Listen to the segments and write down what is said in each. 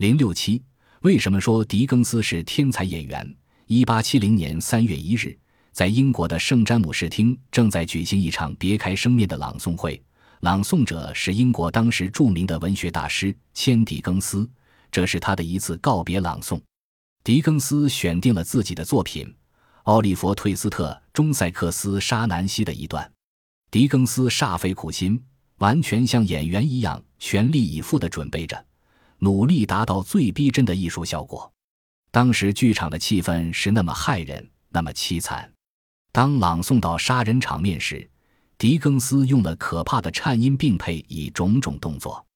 零六七，为什么说狄更斯是天才演员？一八七零年三月一日，在英国的圣詹姆士厅正在举行一场别开生面的朗诵会，朗诵者是英国当时著名的文学大师千狄更斯，这是他的一次告别朗诵。狄更斯选定了自己的作品。奥利弗·退斯特《中塞克斯·沙南西》的一段，狄更斯煞费苦心，完全像演员一样全力以赴地准备着，努力达到最逼真的艺术效果。当时剧场的气氛是那么骇人，那么凄惨。当朗诵到杀人场面时，狄更斯用了可怕的颤音并配以种种动作，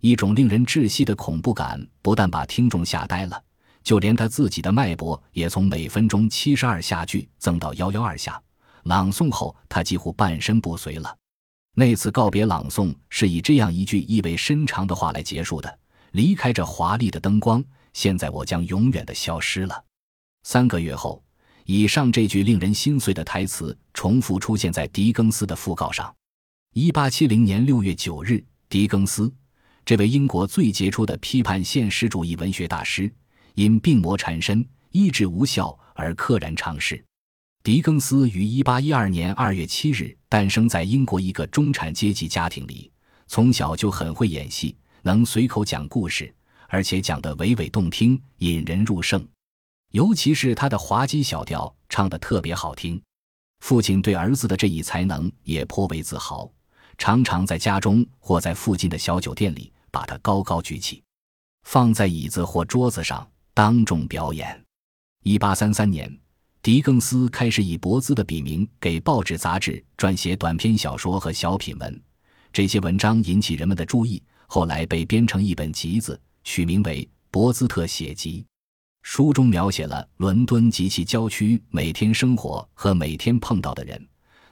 一种令人窒息的恐怖感不但把听众吓呆了。就连他自己的脉搏也从每分钟七十二下句增到幺幺二下。朗诵后，他几乎半身不遂了。那次告别朗诵是以这样一句意味深长的话来结束的：“离开这华丽的灯光，现在我将永远的消失了。”三个月后，以上这句令人心碎的台词重复出现在狄更斯的讣告上。一八七零年六月九日，狄更斯，这位英国最杰出的批判现实主义文学大师。因病魔缠身，医治无效而溘然长逝。狄更斯于1812年2月7日诞生在英国一个中产阶级家庭里，从小就很会演戏，能随口讲故事，而且讲得娓娓动听，引人入胜。尤其是他的滑稽小调，唱得特别好听。父亲对儿子的这一才能也颇为自豪，常常在家中或在附近的小酒店里把他高高举起，放在椅子或桌子上。当众表演。一八三三年，狄更斯开始以博兹的笔名给报纸杂志撰写短篇小说和小品文，这些文章引起人们的注意，后来被编成一本集子，取名为《博兹特写集》。书中描写了伦敦及其郊区每天生活和每天碰到的人，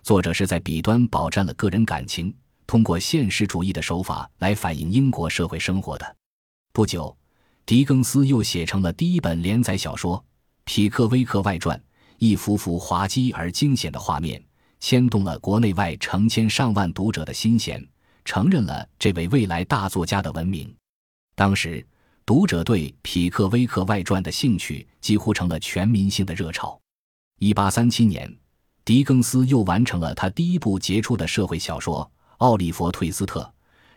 作者是在笔端饱蘸了个人感情，通过现实主义的手法来反映英国社会生活的。不久。狄更斯又写成了第一本连载小说《匹克威克外传》，一幅幅滑稽而惊险的画面牵动了国内外成千上万读者的心弦，承认了这位未来大作家的文明。当时，读者对《匹克威克外传》的兴趣几乎成了全民性的热潮。1837年，狄更斯又完成了他第一部杰出的社会小说《奥利弗·退斯特》，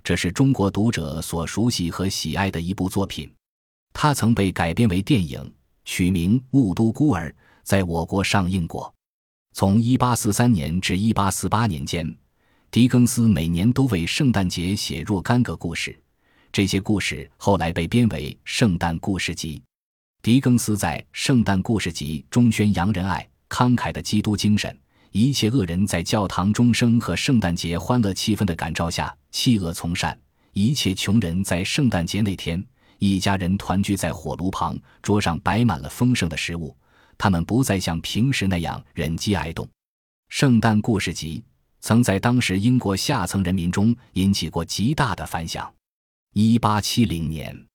这是中国读者所熟悉和喜爱的一部作品。他曾被改编为电影，取名《雾都孤儿》，在我国上映过。从1843年至1848年间，狄更斯每年都为圣诞节写若干个故事，这些故事后来被编为《圣诞故事集》。狄更斯在《圣诞故事集》中宣扬仁爱、慷慨的基督精神，一切恶人在教堂钟声和圣诞节欢乐气氛的感召下弃恶从善，一切穷人在圣诞节那天。一家人团聚在火炉旁，桌上摆满了丰盛的食物。他们不再像平时那样忍饥挨冻。圣诞故事集曾在当时英国下层人民中引起过极大的反响。一八七零年，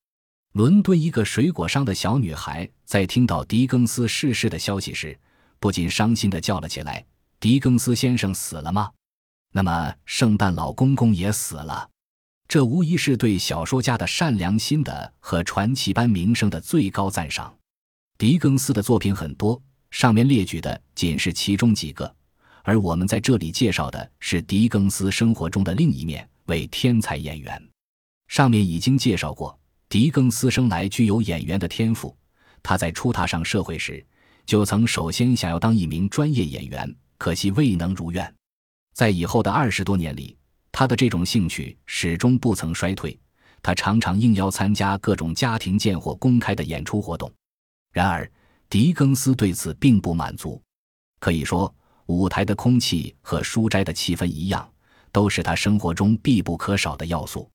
伦敦一个水果商的小女孩在听到狄更斯逝世的消息时，不禁伤心地叫了起来：“狄更斯先生死了吗？那么圣诞老公公也死了。”这无疑是对小说家的善良心的和传奇般名声的最高赞赏。狄更斯的作品很多，上面列举的仅是其中几个，而我们在这里介绍的是狄更斯生活中的另一面——为天才演员。上面已经介绍过，狄更斯生来具有演员的天赋。他在初踏上社会时，就曾首先想要当一名专业演员，可惜未能如愿。在以后的二十多年里，他的这种兴趣始终不曾衰退，他常常应邀参加各种家庭见或公开的演出活动。然而，狄更斯对此并不满足。可以说，舞台的空气和书斋的气氛一样，都是他生活中必不可少的要素。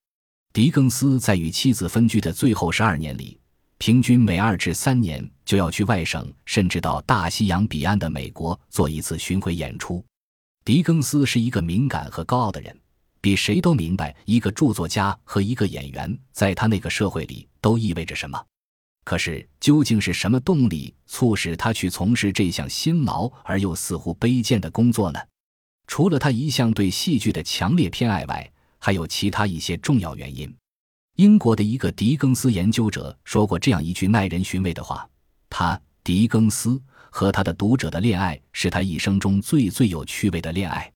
狄更斯在与妻子分居的最后十二年里，平均每二至三年就要去外省，甚至到大西洋彼岸的美国做一次巡回演出。狄更斯是一个敏感和高傲的人。比谁都明白，一个著作家和一个演员在他那个社会里都意味着什么。可是，究竟是什么动力促使他去从事这项辛劳而又似乎卑贱的工作呢？除了他一向对戏剧的强烈偏爱外，还有其他一些重要原因。英国的一个狄更斯研究者说过这样一句耐人寻味的话：“他狄更斯和他的读者的恋爱是他一生中最最有趣味的恋爱。”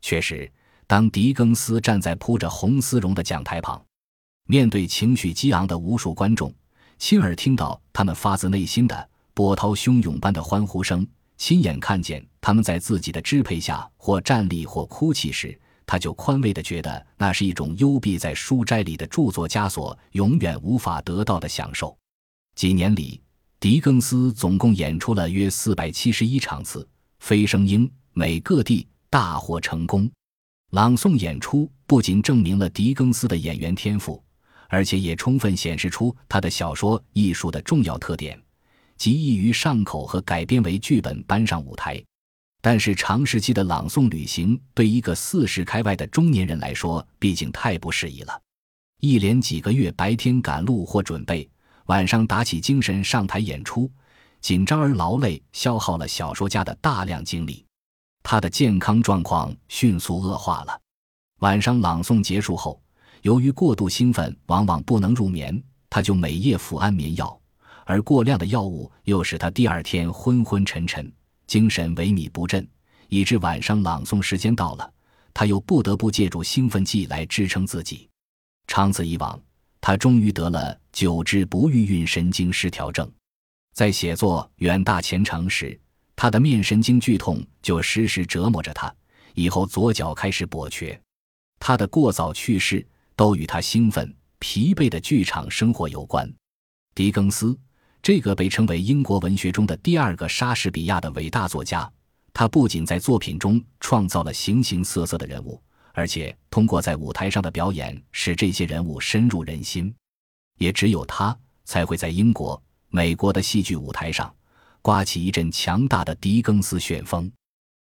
确实，当狄更斯站在铺着红丝绒的讲台旁，面对情绪激昂的无数观众，亲耳听到他们发自内心的波涛汹涌般的欢呼声，亲眼看见他们在自己的支配下或站立或哭泣时，他就宽慰地觉得，那是一种幽闭在书斋里的著作枷锁永远无法得到的享受。几年里，狄更斯总共演出了约四百七十一场次，飞升英美各地大获成功。朗诵演出不仅证明了狄更斯的演员天赋，而且也充分显示出他的小说艺术的重要特点，即易于上口和改编为剧本搬上舞台。但是长时期的朗诵旅行对一个四十开外的中年人来说，毕竟太不适宜了。一连几个月，白天赶路或准备，晚上打起精神上台演出，紧张而劳累，消耗了小说家的大量精力。他的健康状况迅速恶化了。晚上朗诵结束后，由于过度兴奋，往往不能入眠，他就每夜服安眠药，而过量的药物又使他第二天昏昏沉沉。精神萎靡不振，以致晚上朗诵时间到了，他又不得不借助兴奋剂来支撑自己。长此以往，他终于得了久治不愈运神经失调症。在写作《远大前程》时，他的面神经剧痛就时时折磨着他。以后左脚开始跛瘸，他的过早去世都与他兴奋疲惫的剧场生活有关。狄更斯。这个被称为英国文学中的第二个莎士比亚的伟大作家，他不仅在作品中创造了形形色色的人物，而且通过在舞台上的表演使这些人物深入人心。也只有他才会在英国、美国的戏剧舞台上刮起一阵强大的狄更斯旋风。